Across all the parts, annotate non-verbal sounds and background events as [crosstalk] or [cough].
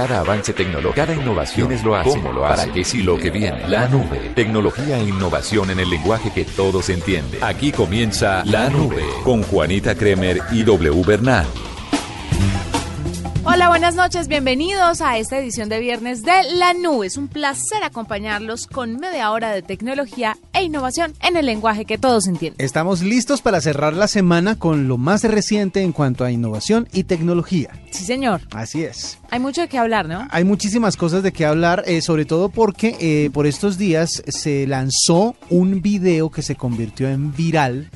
Cada avance tecnológico, cada innovación es lo hace, cómo lo hace, para qué sí lo que viene. La nube, tecnología e innovación en el lenguaje que todos entienden. Aquí comienza La Nube con Juanita Kremer y W Bernal. Hola, buenas noches, bienvenidos a esta edición de viernes de La Nube. Es un placer acompañarlos con media hora de tecnología e innovación en el lenguaje que todos entienden. Estamos listos para cerrar la semana con lo más reciente en cuanto a innovación y tecnología. Sí, señor. Así es. Hay mucho de qué hablar, ¿no? Hay muchísimas cosas de qué hablar, eh, sobre todo porque eh, por estos días se lanzó un video que se convirtió en viral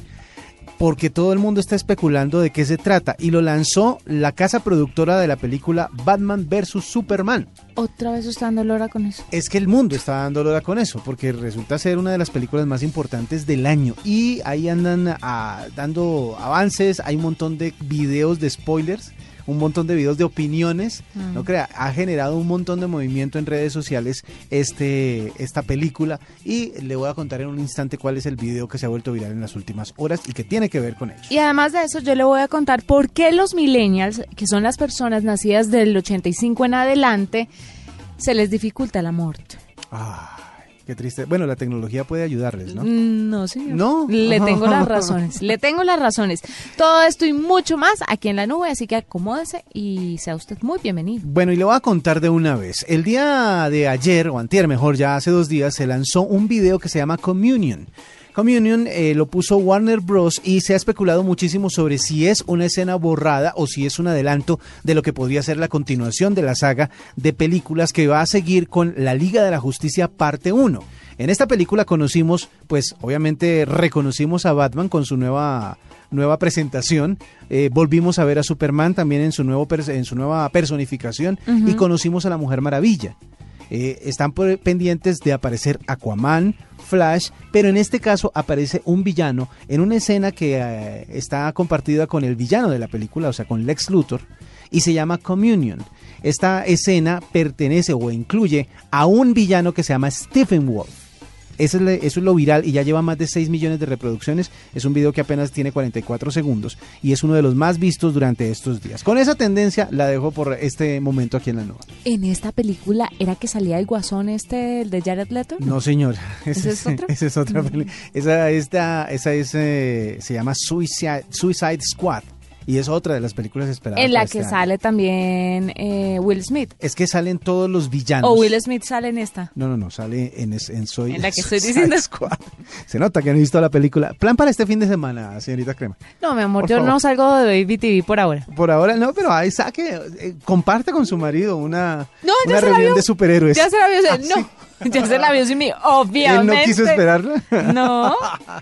porque todo el mundo está especulando de qué se trata y lo lanzó la casa productora de la película Batman vs. Superman. Otra vez está dando lora con eso. Es que el mundo está dando lora con eso, porque resulta ser una de las películas más importantes del año y ahí andan ah, dando avances, hay un montón de videos de spoilers un montón de videos de opiniones, no mm. crea, ha generado un montón de movimiento en redes sociales este, esta película y le voy a contar en un instante cuál es el video que se ha vuelto viral en las últimas horas y que tiene que ver con ello. Y además de eso yo le voy a contar por qué los millennials, que son las personas nacidas del 85 en adelante, se les dificulta el amor. Ah. Qué triste. Bueno, la tecnología puede ayudarles, ¿no? Mm, no, señor. No. Le [laughs] tengo las razones. Le tengo las razones. Todo esto y mucho más aquí en la nube, así que acomódese y sea usted muy bienvenido. Bueno, y le voy a contar de una vez. El día de ayer, o antier mejor, ya hace dos días, se lanzó un video que se llama Communion. Communion eh, lo puso Warner Bros. y se ha especulado muchísimo sobre si es una escena borrada o si es un adelanto de lo que podría ser la continuación de la saga de películas que va a seguir con La Liga de la Justicia parte 1. En esta película conocimos, pues obviamente reconocimos a Batman con su nueva nueva presentación. Eh, volvimos a ver a Superman también en su, nuevo en su nueva personificación y conocimos a la Mujer Maravilla. Eh, están pendientes de aparecer Aquaman, Flash, pero en este caso aparece un villano en una escena que eh, está compartida con el villano de la película, o sea, con Lex Luthor, y se llama Communion. Esta escena pertenece o incluye a un villano que se llama Stephen Wolf. Eso es, lo viral y ya lleva más de 6 millones de reproducciones. Es un video que apenas tiene 44 segundos y es uno de los más vistos durante estos días. Con esa tendencia la dejo por este momento aquí en la nueva. ¿En esta película era que salía el guasón este, el de Jared Leto? No, señor. ¿Esa [laughs] es, otra? Esa es otra película. Esa, esta, esa es, eh, se llama Suicide, Suicide Squad. Y es otra de las películas esperadas. En la que este sale también eh, Will Smith. Es que salen todos los villanos. ¿O Will Smith sale en esta? No, no, no, sale en, en Soy. En la que [laughs] estoy diciendo. Se nota que han visto la película. ¿Plan para este fin de semana, señorita Crema? No, mi amor, yo no salgo de Baby TV por ahora. Por ahora no, pero ahí saque, eh, comparte con su marido una, una reunión de superhéroes. Ya se la vio, ah, no. Ya se la vio sin mí, obviamente. ¿Él no quiso esperarla? No.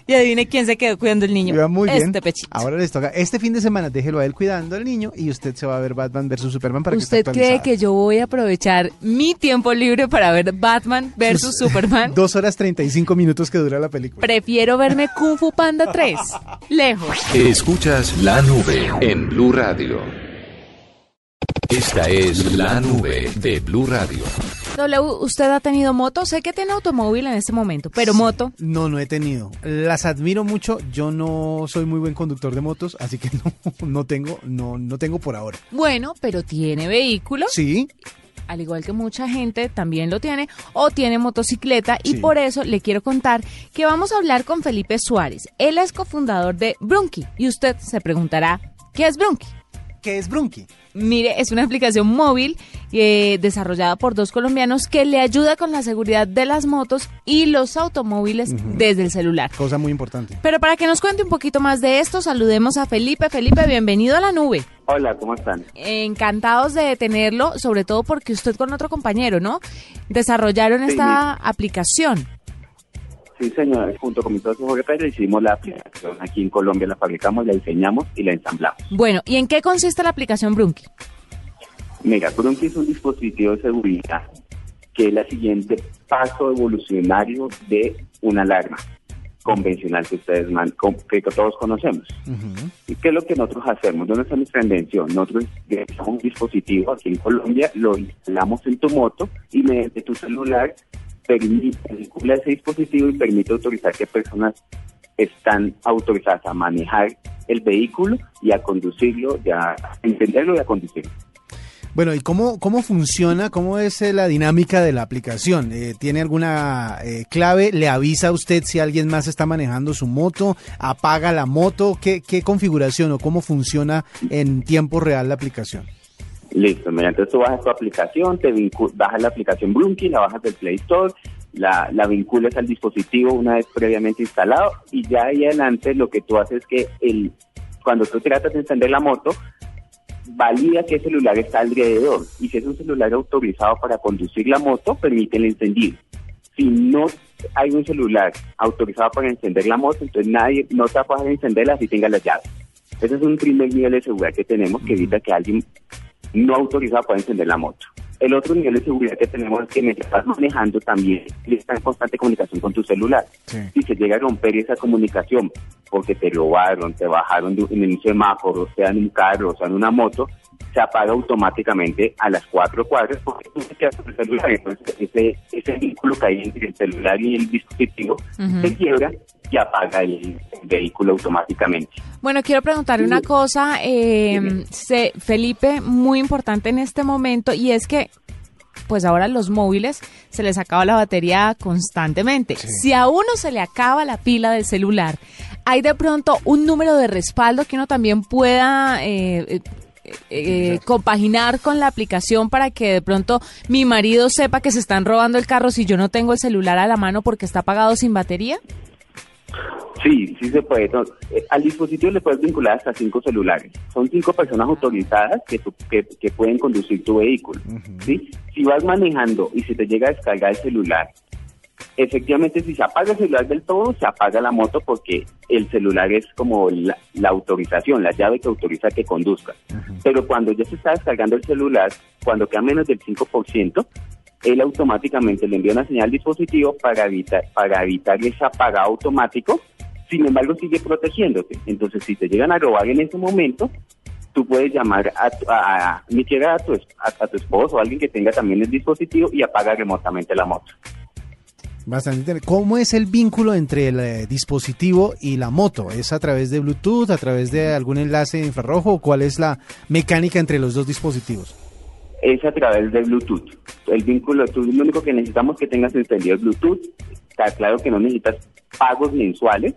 Y adivine quién se quedó cuidando el niño. muy bien. Este pechito. Ahora les toca. Este fin de semana déjelo a él cuidando al niño y usted se va a ver Batman versus Superman para ¿Usted que cree que yo voy a aprovechar mi tiempo libre para ver Batman versus Superman? [laughs] Dos horas treinta y cinco minutos que dura la película. Prefiero verme Kung Fu Panda 3. [laughs] Lejos. Escuchas la nube en Blue Radio. Esta es la nube de Blue Radio. W, ¿usted ha tenido moto? Sé que tiene automóvil en este momento, pero moto. No, no he tenido. Las admiro mucho. Yo no soy muy buen conductor de motos, así que [laughs] no, no tengo, no, no tengo por ahora. Bueno, pero tiene vehículo. Sí al igual que mucha gente también lo tiene, o tiene motocicleta, y por eso le quiero contar que vamos a hablar con Felipe Suárez. Él es cofundador de Brunky, y usted se preguntará, ¿qué es Brunky? ¿Qué es Brunky? Mire, es una aplicación móvil eh, desarrollada por dos colombianos que le ayuda con la seguridad de las motos y los automóviles desde el celular. Cosa muy importante. Pero para que nos cuente un poquito más de esto, saludemos a Felipe. Felipe, bienvenido a la nube. Hola, ¿cómo están? Encantados de tenerlo, sobre todo porque usted con otro compañero, ¿no? Desarrollaron esta aplicación. Sí, señor. Junto con mi socio Jorge Pérez hicimos la aplicación. Aquí en Colombia la fabricamos, la diseñamos y la ensamblamos. Bueno, ¿y en qué consiste la aplicación Brunky? Mira, Brunky es un dispositivo de seguridad que es el siguiente paso evolucionario de una alarma convencional que ustedes que todos conocemos. ¿Y qué es lo que nosotros hacemos? ¿Dónde está nuestra invención? Nosotros utilizamos un dispositivo aquí en Colombia, lo instalamos en tu moto y mediante tu celular vincula ese dispositivo y permite autorizar que personas están autorizadas a manejar el vehículo y a conducirlo, ya a entenderlo y a conducirlo. Bueno, ¿y cómo, cómo funciona? ¿Cómo es eh, la dinámica de la aplicación? Eh, ¿Tiene alguna eh, clave? ¿Le avisa a usted si alguien más está manejando su moto? ¿Apaga la moto? ¿Qué, qué configuración o cómo funciona en tiempo real la aplicación? Listo, mediante tú bajas tu aplicación, te bajas la aplicación Brunky, la bajas del Play Store, la, la vinculas al dispositivo una vez previamente instalado y ya ahí adelante lo que tú haces es que el, cuando tú tratas de encender la moto, valida qué celular está alrededor y si es un celular autorizado para conducir la moto, permite el encendido. Si no hay un celular autorizado para encender la moto, entonces nadie no te va a encenderla si tenga las llaves. Ese es un primer nivel de seguridad que tenemos que evita que alguien no autorizado pueda encender la moto. El otro nivel de seguridad que tenemos es que mientras estás manejando también está en constante comunicación con tu celular. Si se llega a romper esa comunicación porque te robaron, te bajaron de, en un semáforo, sea en un carro, sea en una moto, se apaga automáticamente a las cuatro cuadras porque tú te quedas con el celular. Entonces ese, ese vínculo que hay entre el celular y el dispositivo se quiebra y apaga el vehículo automáticamente. Bueno, quiero preguntarle una cosa, eh, Felipe, muy importante en este momento, y es que pues ahora los móviles se les acaba la batería constantemente. Si a uno se le acaba la pila del celular, hay de pronto un número de respaldo que uno también pueda eh, eh, eh, compaginar con la aplicación para que de pronto mi marido sepa que se están robando el carro si yo no tengo el celular a la mano porque está apagado sin batería? Sí, sí se puede. Eh, al dispositivo le puedes vincular hasta cinco celulares. Son cinco personas autorizadas que, que, pueden conducir tu vehículo. ¿sí? Si vas manejando y se te llega a descargar el celular, efectivamente si se apaga el celular del todo, se apaga la moto porque el celular es como la, autorización, la llave que autoriza que conduzca. Pero cuando ya se está descargando el celular, cuando queda menos del 5%, él automáticamente le envía una señal al dispositivo para evitar, para evitar ese apagado automático sin embargo sigue protegiéndote. Entonces, si te llegan a robar en ese momento, tú puedes llamar a, a, a ni siquiera a tu, a, esposo o alguien que tenga también el dispositivo y apaga remotamente la moto. Bastante ¿Cómo es el vínculo entre el eh, dispositivo y la moto? ¿Es a través de Bluetooth, a través de algún enlace infrarrojo o cuál es la mecánica entre los dos dispositivos? Es a través de Bluetooth. El vínculo, tú, lo único que necesitamos que tengas encendido Bluetooth. Está claro que no necesitas pagos mensuales,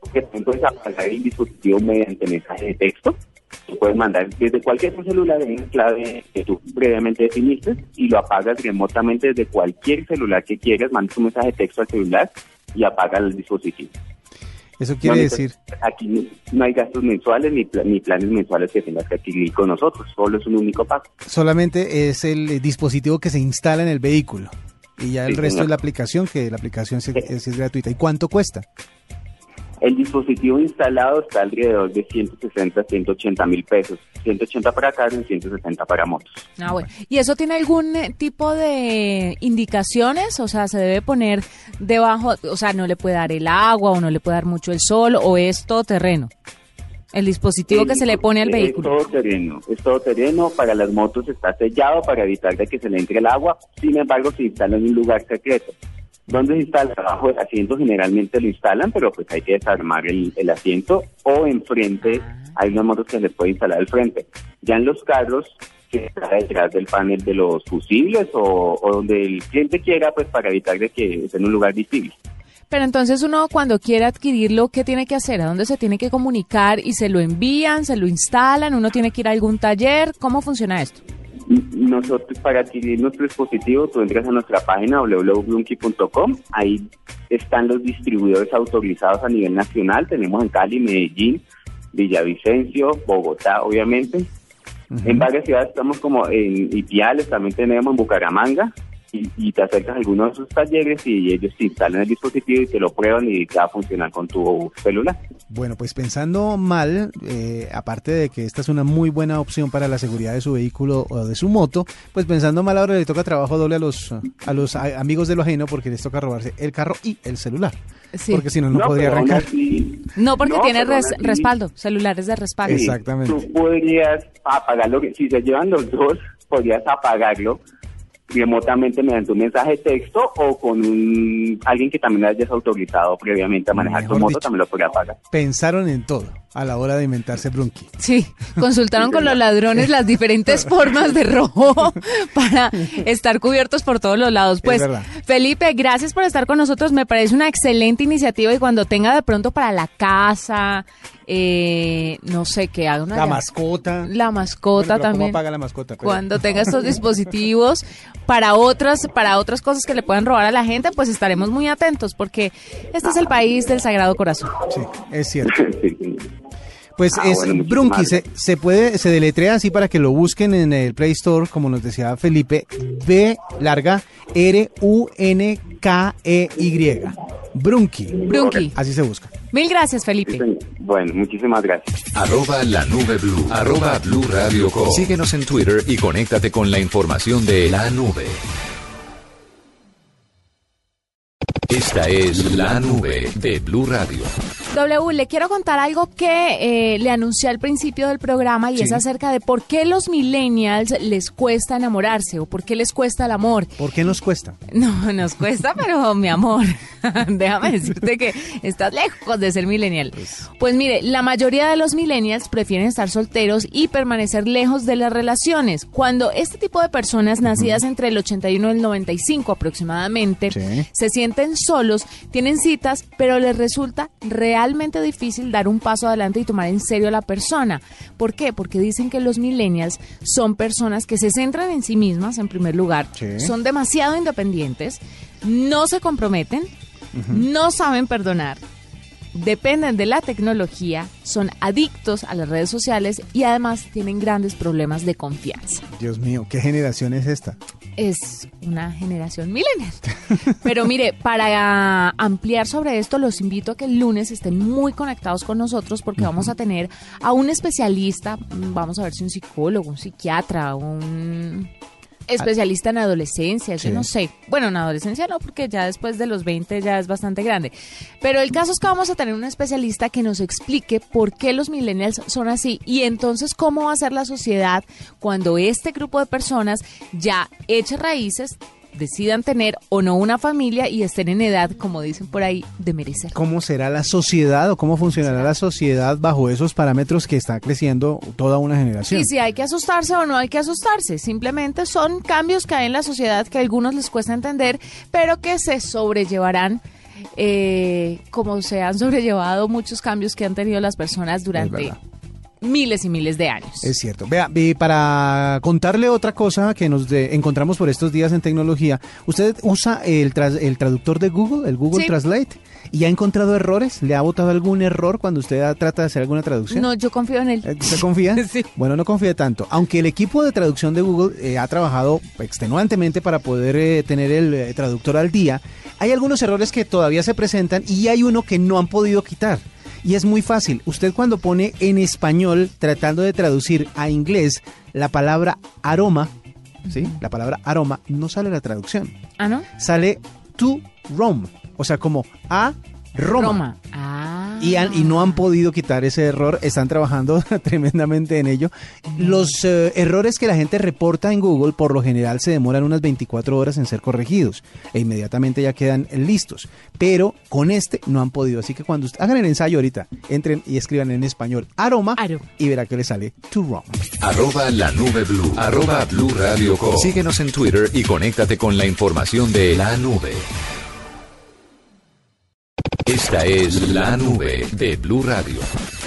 porque tú puedes apagar el dispositivo mediante mensaje de texto. Tú puedes mandar desde cualquier celular en clave que tú previamente definiste y lo apagas remotamente desde cualquier celular que quieras, mandas un mensaje de texto al celular y apagas el dispositivo. Eso quiere decir. Aquí no hay gastos mensuales ni, ni planes mensuales que tengas que adquirir con nosotros, solo es un único pago. Solamente es el dispositivo que se instala en el vehículo. Y ya el resto es la aplicación, que la aplicación es, gratuita. ¿Y cuánto cuesta? El dispositivo instalado está alrededor de 160, 180 mil pesos. 180 para carro y 160 para motos. Ah, bueno. ¿Y eso tiene algún eh, tipo de indicaciones? O sea, ¿se debe poner debajo, o sea, no le puede dar el agua o no le puede dar mucho el sol o es todo terreno? El dispositivo que se le pone al vehículo. Es todo terreno, es todo terreno. Para las motos está sellado para evitar de que se le entre el agua. Sin embargo, se instala en un lugar secreto. ¿Dónde se instala? Abajo del asiento generalmente lo instalan, pero pues hay que desarmar el, asiento o enfrente. Hay unas motos que se puede instalar al frente. Ya en los carros que está detrás del panel de los fusibles o, o donde el cliente quiera, pues para evitar de que esté en un lugar visible. Pero entonces uno cuando quiere adquirirlo, ¿qué tiene que hacer? ¿A dónde se tiene que comunicar? ¿Y se lo envían, se lo instalan? ¿Uno tiene que ir a algún taller? ¿Cómo funciona esto? Nosotros para adquirir nuestro dispositivo, tú entras a nuestra página www.blunky.com, ahí están los distribuidores autorizados a nivel nacional, tenemos en Cali, Medellín, Villavicencio, Bogotá, obviamente. En varias ciudades estamos como en Ipiales, también tenemos en Bucaramanga, y, te acercas a alguno de sus talleres y ellos te instalan el dispositivo y te lo prueban y te va a funcionar con tu celular. Bueno, pues pensando mal, eh, aparte de que esta es una muy buena opción para la seguridad de su vehículo o de su moto, pues pensando mal ahora le toca trabajo doble a los, a los amigos de lo ajeno porque les toca robarse el carro y el celular. Porque si no, no, podría arrancar. no, porque tiene respaldo, celulares de respaldo. Exactamente. Tú podrías apagarlo, si se llevan los dos, podrías apagarlo remotamente mediante un mensaje de texto o con un, alguien que también hayas autorizado previamente a manejar tu moto, también lo podría pagar. Pensaron en todo. A la hora de inventarse Brunky. Sí, consultaron con los ladrones las diferentes [laughs] formas de robo para estar cubiertos por todos los lados. Pues, Felipe, gracias por estar con nosotros. Me parece una excelente iniciativa y cuando tenga de pronto para la casa, eh, no sé, qué haga una... La mascota. La mascota también. ¿Cómo paga la mascota? Cuando tenga estos [laughs] dispositivos para otras, para otras cosas que le puedan robar a la gente, pues estaremos muy atentos porque este es el país del Sagrado Corazón. Sí, es cierto. [laughs] Pues ah, es Brunky, se, se, puede, se deletrea así para que lo busquen en el Play Store, como nos decía Felipe, B larga R U N K E Y. Brunky. Brunky. Así se busca. Mil gracias, Felipe. Bueno, muchísimas gracias. Arroba la nube blue. Arroba blue radio Síguenos en Twitter y conéctate con la información de la nube. Esta es la nube de Blue Radio. W, le quiero contar algo que eh, le anuncié al principio del programa y es acerca de por qué los millennials les cuesta enamorarse o por qué les cuesta el amor. ¿Por qué nos cuesta? [laughs] No, nos cuesta, pero mi amor, [laughs] déjame decirte que estás lejos de ser millennial. Pues, pues mire, la mayoría de los millennials prefieren estar solteros y permanecer lejos de las relaciones. Cuando este tipo de personas nacidas entre el 81 y el 95 aproximadamente se sienten solos, tienen citas, pero les resulta realmente difícil dar un paso adelante y tomar en serio a la persona. ¿Por qué? Porque dicen que los millennials son personas que se centran en sí mismas, en primer lugar, son demasiado independientes, no se comprometen, no saben perdonar dependen de la tecnología, son adictos a las redes sociales y además tienen grandes problemas de confianza. Dios mío, ¿qué generación es esta? Es una generación millennial. [laughs] Pero mire, para ampliar sobre esto, los invito a que el lunes estén muy conectados con nosotros porque vamos a tener a un especialista, vamos a ver si un psicólogo, un psiquiatra, un especialista en adolescencia, yo no sé. Bueno, en adolescencia no, porque ya después de los 20 ya es bastante grande. Pero el caso es que vamos a tener un especialista que nos explique por qué los millennials son así y entonces cómo va a ser la sociedad cuando este grupo de personas ya eche raíces, decidan tener o no una familia y estén en edad, como dicen por ahí, de merecer. ¿Cómo será la sociedad o cómo funcionará la sociedad bajo esos parámetros que está creciendo toda una generación? Y si hay que asustarse o no hay que asustarse, simplemente son cambios que hay en la sociedad que a algunos les cuesta entender, pero que se sobrellevarán. Eh, como se han sobrellevado muchos cambios que han tenido las personas durante miles y miles de años. Es cierto. Vea, para contarle otra cosa que nos encontramos por estos días en tecnología, usted usa el, el traductor de Google, el Google Translate, y ha encontrado errores. ¿Le ha botado algún error cuando usted trata de hacer alguna traducción? No, yo confío en él. Eh, ¿Usted confía? [laughs] sí. Bueno, no confíe tanto. Aunque el equipo de traducción de Google eh, ha trabajado extenuantemente para poder eh, tener el traductor al día, hay algunos errores que todavía se presentan y hay uno que no han podido quitar. Y es muy fácil. Usted cuando pone en español, tratando de traducir a inglés la palabra aroma, ¿sí? La palabra aroma, no sale la traducción. ¿Ah, no? Sale to Rome. O sea, como a Roma. Roma. Y, y, no han podido quitar ese error, están trabajando [laughs] tremendamente en ello. Los eh, errores que la gente reporta en Google por lo general se demoran unas 24 horas en ser corregidos e inmediatamente ya quedan listos. Pero con este no han podido, así que cuando hagan el ensayo ahorita, entren y escriban en español aroma y verá que le sale to wrong. Arroba la nube blue, arroba blue radio Síguenos en Twitter y conéctate con la información de la nube. Esta es la nube de Blue Radio.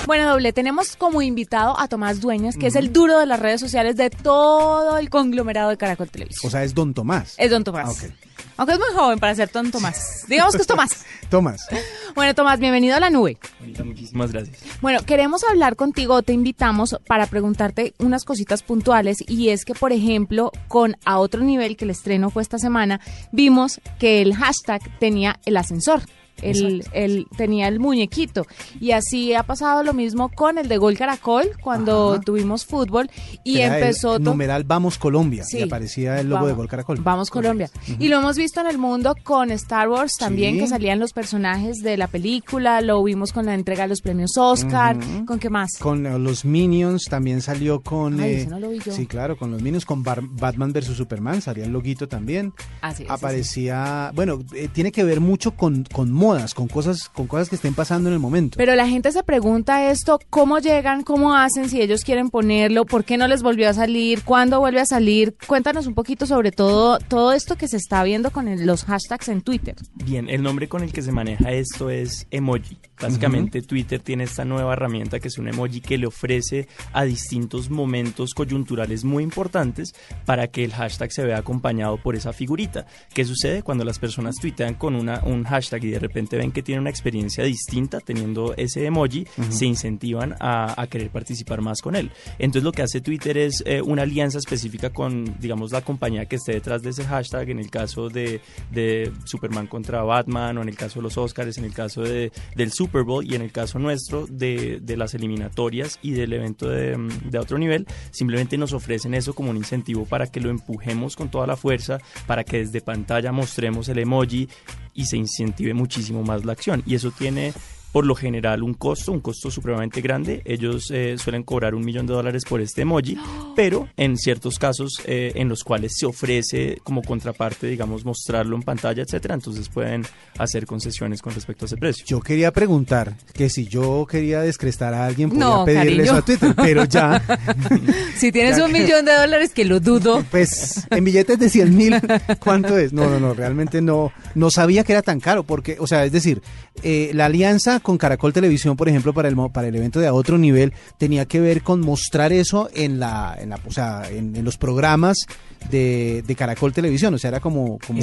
Bueno, doble, tenemos como invitado a Tomás Dueñas, que es el duro de las redes sociales de todo el conglomerado de Caracol Televisión. O sea, es Don Tomás. Es Don Tomás. Ah, Aunque es muy joven para ser Don Tomás. Digamos que es Tomás. [laughs] Tomás. Bueno, Tomás, bienvenido a la nube. muchísimas gracias. Bueno, queremos hablar contigo, te invitamos para preguntarte unas cositas puntuales y es que, por ejemplo, con A Otro Nivel, que el estreno fue esta semana, vimos que el hashtag tenía el ascensor él, tenía el muñequito. Y así ha pasado lo mismo con el de Gol Caracol cuando tuvimos fútbol y empezó... El, numeral Vamos Colombia y aparecía el logo de Gol Caracol. Vamos Colombia. Y lo hemos visto en el mundo con Star Wars también, que salían los personajes de la película, lo vimos con la entrega de los premios Oscar, ¿con qué más? Con los Minions también salió con... Eh, sí, claro, con los Minions, con Batman vs. Superman, salía el loguito también. Así Aparecía... Bueno, eh, tiene que ver mucho con, con modas, con cosas, con cosas que estén pasando en el momento. Pero la gente se pregunta esto, ¿cómo llegan? ¿Cómo hacen? Si ellos quieren ponerlo, ¿por qué no les volvió a salir? ¿Cuándo vuelve a salir? Cuéntanos un poquito sobre todo, todo esto que se está viendo con los hashtags en Twitter. Bien, el nombre con el que se maneja esto es emoji. Básicamente Twitter tiene esta nueva herramienta que es un emoji que le ofrece a distintos momentos coyunturales muy importantes para que el hashtag se vea acompañado por esa figurita. ¿Qué sucede cuando las personas tuitean con una, un hashtag y de repente ven que tienen una experiencia distinta teniendo ese emoji? Se incentivan a, querer participar más con él. Entonces lo que hace Twitter es eh, una alianza específica con, digamos, la compañía que esté detrás de ese hashtag, en el caso de, de Superman contra Batman o en el caso de los Oscars, en el caso de, del Super Super Bowl y en el caso nuestro de, de las eliminatorias y del evento de, de, otro nivel, simplemente nos ofrecen eso como un incentivo para que lo empujemos con toda la fuerza, para que desde pantalla mostremos el emoji y se incentive muchísimo más la acción. Y eso tiene por lo general un costo, un costo supremamente grande. Ellos eh, suelen cobrar un millón de dólares por este emoji, pero en ciertos casos eh, en los cuales se ofrece como contraparte, digamos, mostrarlo en pantalla, etcétera, entonces pueden hacer concesiones con respecto a ese precio. Yo quería preguntar que si yo quería descrestar a alguien, podía pedirle eso a Twitter, pero ya. [laughs] si tienes un millón de dólares, que lo dudo. Pues en billetes de 100 mil, ¿cuánto es? No, no, no, realmente no, no sabía que era tan caro, porque, o sea, es decir, eh, la alianza con Caracol Televisión, por ejemplo, para el, para el evento de a otro nivel, tenía que ver con mostrar eso en la, en la o sea, en, los programas de, Caracol Televisión. O sea, era como, como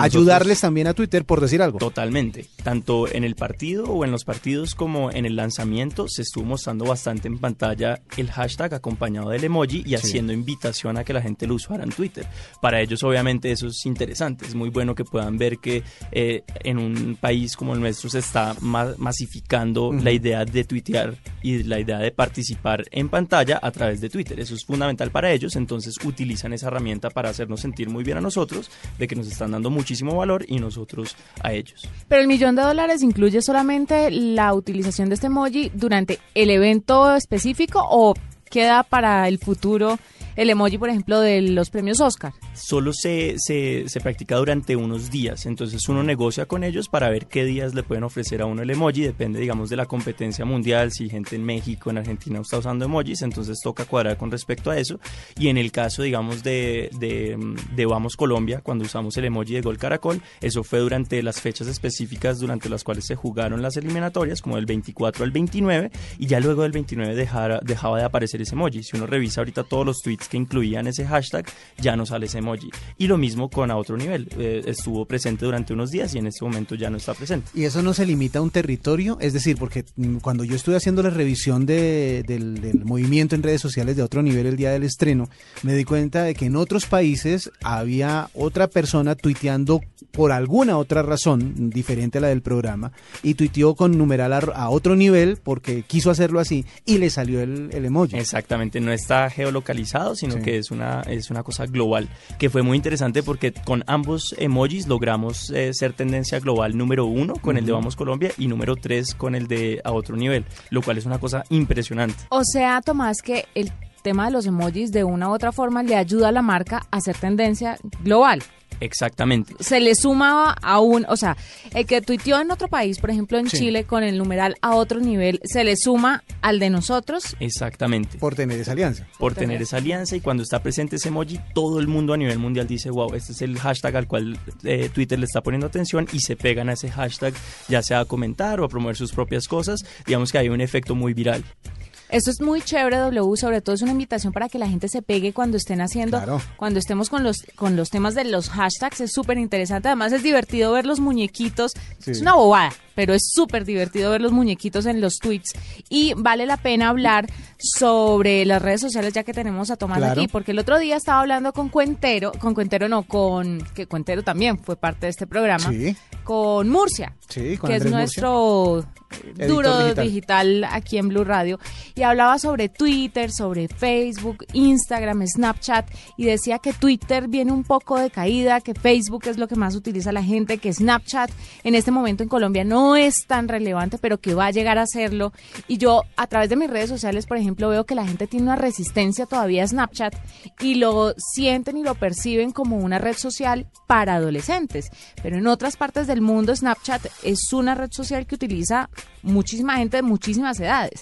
ayudarles también a Twitter, por decir algo. Totalmente. Tanto en el partido o en los partidos como en el lanzamiento se estuvo mostrando bastante en pantalla el hashtag acompañado del emoji y haciendo invitación a que la gente lo usara en Twitter. Para ellos, obviamente, eso es interesante. Es muy bueno que puedan ver que eh, en un país como el nuestro se está masificando la idea de tuitear y la idea de participar en pantalla a través de Twitter. Eso es fundamental para ellos, entonces utilizan esa herramienta para hacernos sentir muy bien a nosotros, de que nos están dando muchísimo valor y nosotros a ellos. Pero el millón de dólares incluye solamente la utilización de este emoji durante el evento específico o queda para el futuro el emoji, por ejemplo, de los premios Oscar? Solo se, se, se, practica durante unos días, entonces uno negocia con ellos para ver qué días le pueden ofrecer a uno el emoji, depende, digamos, de la competencia mundial, si gente en México, en Argentina está usando emojis, entonces toca cuadrar con respecto a eso, y en el caso, digamos, de, de, de Vamos Colombia, cuando usamos el emoji de Gol Caracol, eso fue durante las fechas específicas durante las cuales se jugaron las eliminatorias, como del 24 al 29, y ya luego del 29 dejara, dejaba de aparecer ese emoji. Si uno revisa ahorita todos los tweets que incluían ese hashtag, ya no sale ese emoji. Y lo mismo con a otro nivel. Eh, estuvo presente durante unos días y en este momento ya no está presente. ¿Y eso no se limita a un territorio? Es decir, porque mm, cuando yo estuve haciendo la revisión de, del, del movimiento en redes sociales de otro nivel el día del estreno, me di cuenta de que en otros países había otra persona tuiteando por alguna otra razón diferente a la del programa y tuiteó con numeral a, otro nivel porque quiso hacerlo así y le salió el, el emoji. Exactamente, no está geolocalizado sino que es una, es una cosa global, que fue muy interesante porque con ambos emojis logramos eh, ser tendencia global número uno con el de Vamos Colombia y número tres con el de A Otro Nivel, lo cual es una cosa impresionante. O sea, Tomás, que el tema de los emojis de una u otra forma le ayuda a la marca a ser tendencia global. Exactamente. Se le suma a un, o sea, el que tuiteó en otro país, por ejemplo en Chile, con el numeral a otro nivel, se le suma al de nosotros. Exactamente. Por tener esa alianza. Por, tener, esa alianza y cuando está presente ese emoji, todo el mundo a nivel mundial dice, wow, este es el hashtag al cual eh, Twitter le está poniendo atención y se pegan a ese hashtag, ya sea a comentar o a promover sus propias cosas. Digamos que hay un efecto muy viral. Eso es muy chévere, W, sobre todo es una invitación para que la gente se pegue cuando estén haciendo, cuando estemos con los, con los temas de los hashtags, es súper interesante. Además es divertido ver los muñequitos, es una bobada, pero es súper divertido ver los muñequitos en los tweets. Y vale la pena hablar sobre las redes sociales ya que tenemos a Tomás aquí, porque el otro día estaba hablando con Cuentero, con Cuentero no, con, que Cuentero también fue parte de este programa, con Murcia, que es nuestro duro digital. aquí en Blue Radio y hablaba sobre Twitter, sobre Facebook, Instagram, Snapchat y decía que Twitter viene un poco de caída, que Facebook es lo que más utiliza la gente, que Snapchat en este momento en Colombia no es tan relevante, pero que va a llegar a serlo. Y yo a través de mis redes sociales, por ejemplo, veo que la gente tiene una resistencia todavía a Snapchat y lo sienten y lo perciben como una red social para adolescentes. Pero en otras partes del mundo Snapchat es una red social que utiliza muchísima gente de muchísimas edades.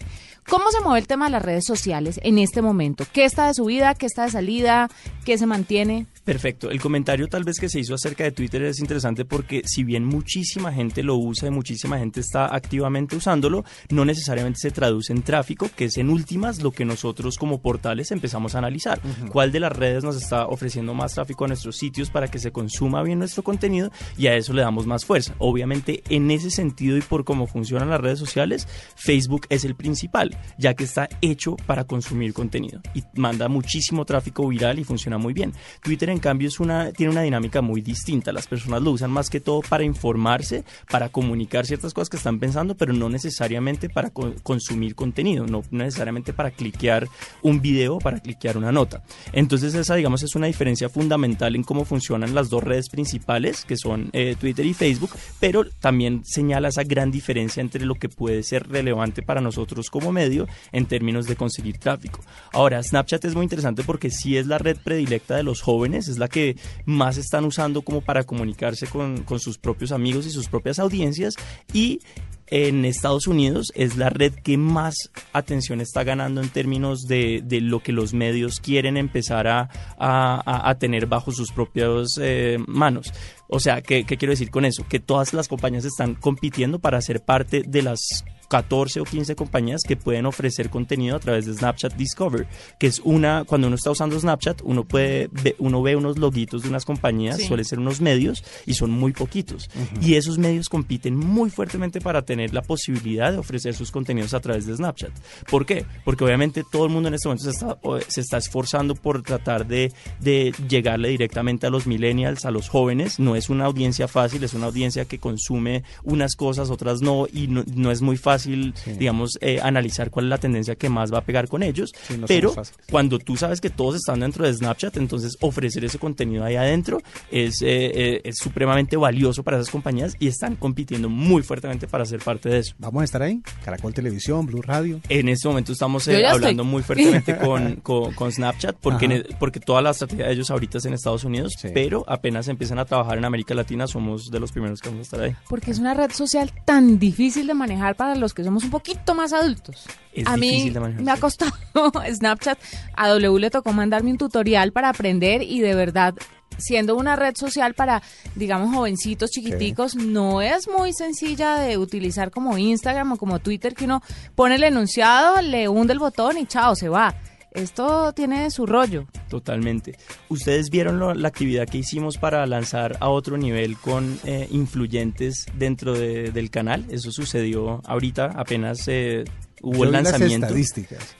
¿Cómo se mueve el tema de las redes sociales en este momento? ¿Qué está de subida? ¿Qué está de salida? ¿Qué se mantiene? Perfecto. El comentario tal vez que se hizo acerca de Twitter es interesante porque si bien muchísima gente lo usa y muchísima gente está activamente usándolo, no necesariamente se traduce en tráfico, que es en últimas lo que nosotros como portales empezamos a analizar. ¿Cuál de las redes nos está ofreciendo más tráfico a nuestros sitios para que se consuma bien nuestro contenido? Y a eso le damos más fuerza. Obviamente en ese sentido y por cómo funcionan las redes sociales, Facebook es el principal, ya que está hecho para consumir contenido y manda muchísimo tráfico viral y funciona muy bien. Twitter en cambio es una, tiene una dinámica muy distinta. Las personas lo usan más que todo para informarse, para comunicar ciertas cosas que están pensando, pero no necesariamente para consumir contenido, no necesariamente para cliquear un video, para cliquear una nota. Entonces esa, digamos, es una diferencia fundamental en cómo funcionan las dos redes principales, que son eh, Twitter y Facebook, pero también señala esa gran diferencia entre lo que puede ser relevante para nosotros como medio en términos de conseguir tráfico. Ahora, Snapchat es muy interesante porque sí es la red predilecta de los jóvenes, es la que más están usando como para comunicarse con, sus propios amigos y sus propias audiencias y en Estados Unidos es la red que más atención está ganando en términos de, lo que los medios quieren empezar a, tener bajo sus propias eh, manos. O sea, ¿qué, ¿qué quiero decir con eso? Que todas las compañías están compitiendo para ser parte de las 14 o 15 compañías que pueden ofrecer contenido a través de Snapchat Discover, que es una, cuando uno está usando Snapchat, uno puede, uno ve unos loguitos de unas compañías, suele ser unos medios y son muy poquitos. Y esos medios compiten muy fuertemente para tener la posibilidad de ofrecer sus contenidos a través de Snapchat. ¿Por qué? Porque obviamente todo el mundo en este momento se está, se está esforzando por tratar de, de llegarle directamente a los millennials, a los jóvenes. No es una audiencia fácil, es una audiencia que consume unas cosas, otras no, y no, no es muy fácil digamos, eh, analizar cuál es la tendencia que más va a pegar con ellos. pero cuando tú sabes que todos están dentro de Snapchat, entonces ofrecer ese contenido ahí adentro es, eh, eh, es supremamente valioso para esas compañías y están compitiendo muy fuertemente para ser parte de eso. Vamos a estar ahí, Caracol Televisión, Blue Radio. En este momento estamos hablando muy fuertemente [laughs] con, con, Snapchat porque, porque toda la estrategia de ellos ahorita es en Estados Unidos, pero apenas empiezan a trabajar en América Latina, somos de los primeros que vamos a estar ahí. Porque es una red social tan difícil de manejar para los que somos un poquito más adultos. a mí me ha costado [laughs] Snapchat. A W le tocó mandarme un tutorial para aprender y de verdad siendo una red social para, digamos, jovencitos chiquiticos, no es muy sencilla de utilizar como Instagram o como Twitter, que uno pone el enunciado, le hunde el botón y chao, se va. Esto tiene su rollo. Totalmente. ¿Ustedes vieron la actividad que hicimos para lanzar a otro nivel con eh, influyentes dentro del canal? Eso sucedió ahorita, apenas eh, hubo el lanzamiento.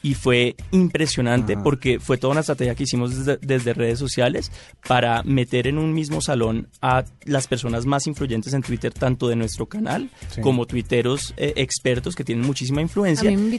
Y fue impresionante porque fue toda una estrategia que hicimos desde, redes sociales para meter en un mismo salón a las personas más influyentes en Twitter, tanto de nuestro canal como tuiteros eh, expertos que tienen muchísima influencia. A mí me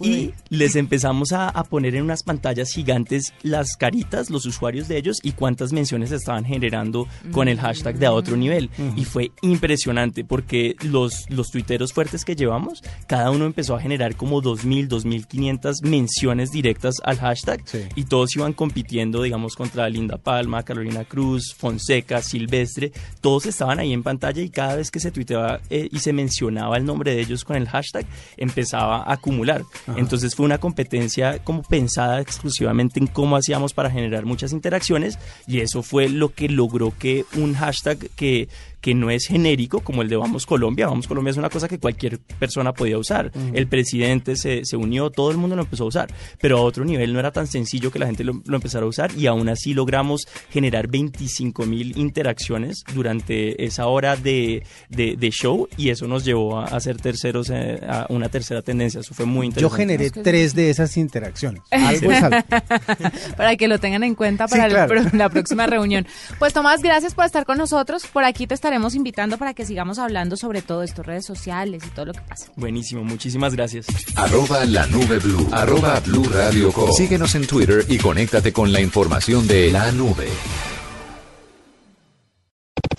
Y les empezamos a, poner en unas pantallas gigantes las caritas, los usuarios de ellos y cuántas menciones estaban generando con el hashtag de a otro nivel. Y fue impresionante porque los, los tuiteros fuertes que llevamos, cada uno empezó a generar como 2.000, 2.500 menciones directas al hashtag y todos iban compitiendo, digamos, contra Linda Palma, Carolina Cruz, Fonseca, Silvestre, todos estaban ahí en pantalla y cada vez que se tuiteaba eh, y se mencionaba el nombre de ellos con el hashtag, empezaba a acumular. Entonces fue una competencia como pensada exclusivamente en cómo hacíamos para generar muchas interacciones y eso fue lo que logró que un hashtag que que no es genérico como el de Vamos Colombia. Vamos Colombia es una cosa que cualquier persona podía usar. El presidente se, se, unió, todo el mundo lo empezó a usar, pero a otro nivel no era tan sencillo que la gente lo, empezara a usar y aún así logramos generar 25 mil interacciones durante esa hora de, de, show y eso nos llevó a, ser terceros, eh, a una tercera tendencia. Eso fue muy interesante. Yo generé tres de esas interacciones. [laughs] Algo es algo. [laughs] para que lo tengan en cuenta para la próxima reunión. Pues Tomás, gracias por estar con nosotros. Por aquí te estaré invitando para que sigamos hablando sobre todo esto, redes sociales y todo lo que pasa. Buenísimo, muchísimas gracias. Arroba la nube blue, arroba blue radio Síguenos en Twitter y conéctate con la información de la nube.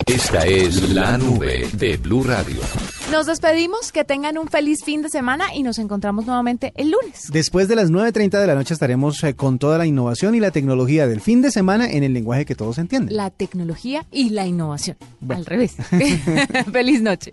Esta es la nube de Blue Radio. Nos despedimos, que tengan un feliz fin de semana y nos encontramos nuevamente el lunes. Después de las 9.30 de la noche estaremos eh, con toda la innovación y la tecnología del fin de semana en el lenguaje que todos entienden. La tecnología y la innovación. Al revés. [laughs] [laughs] feliz noche.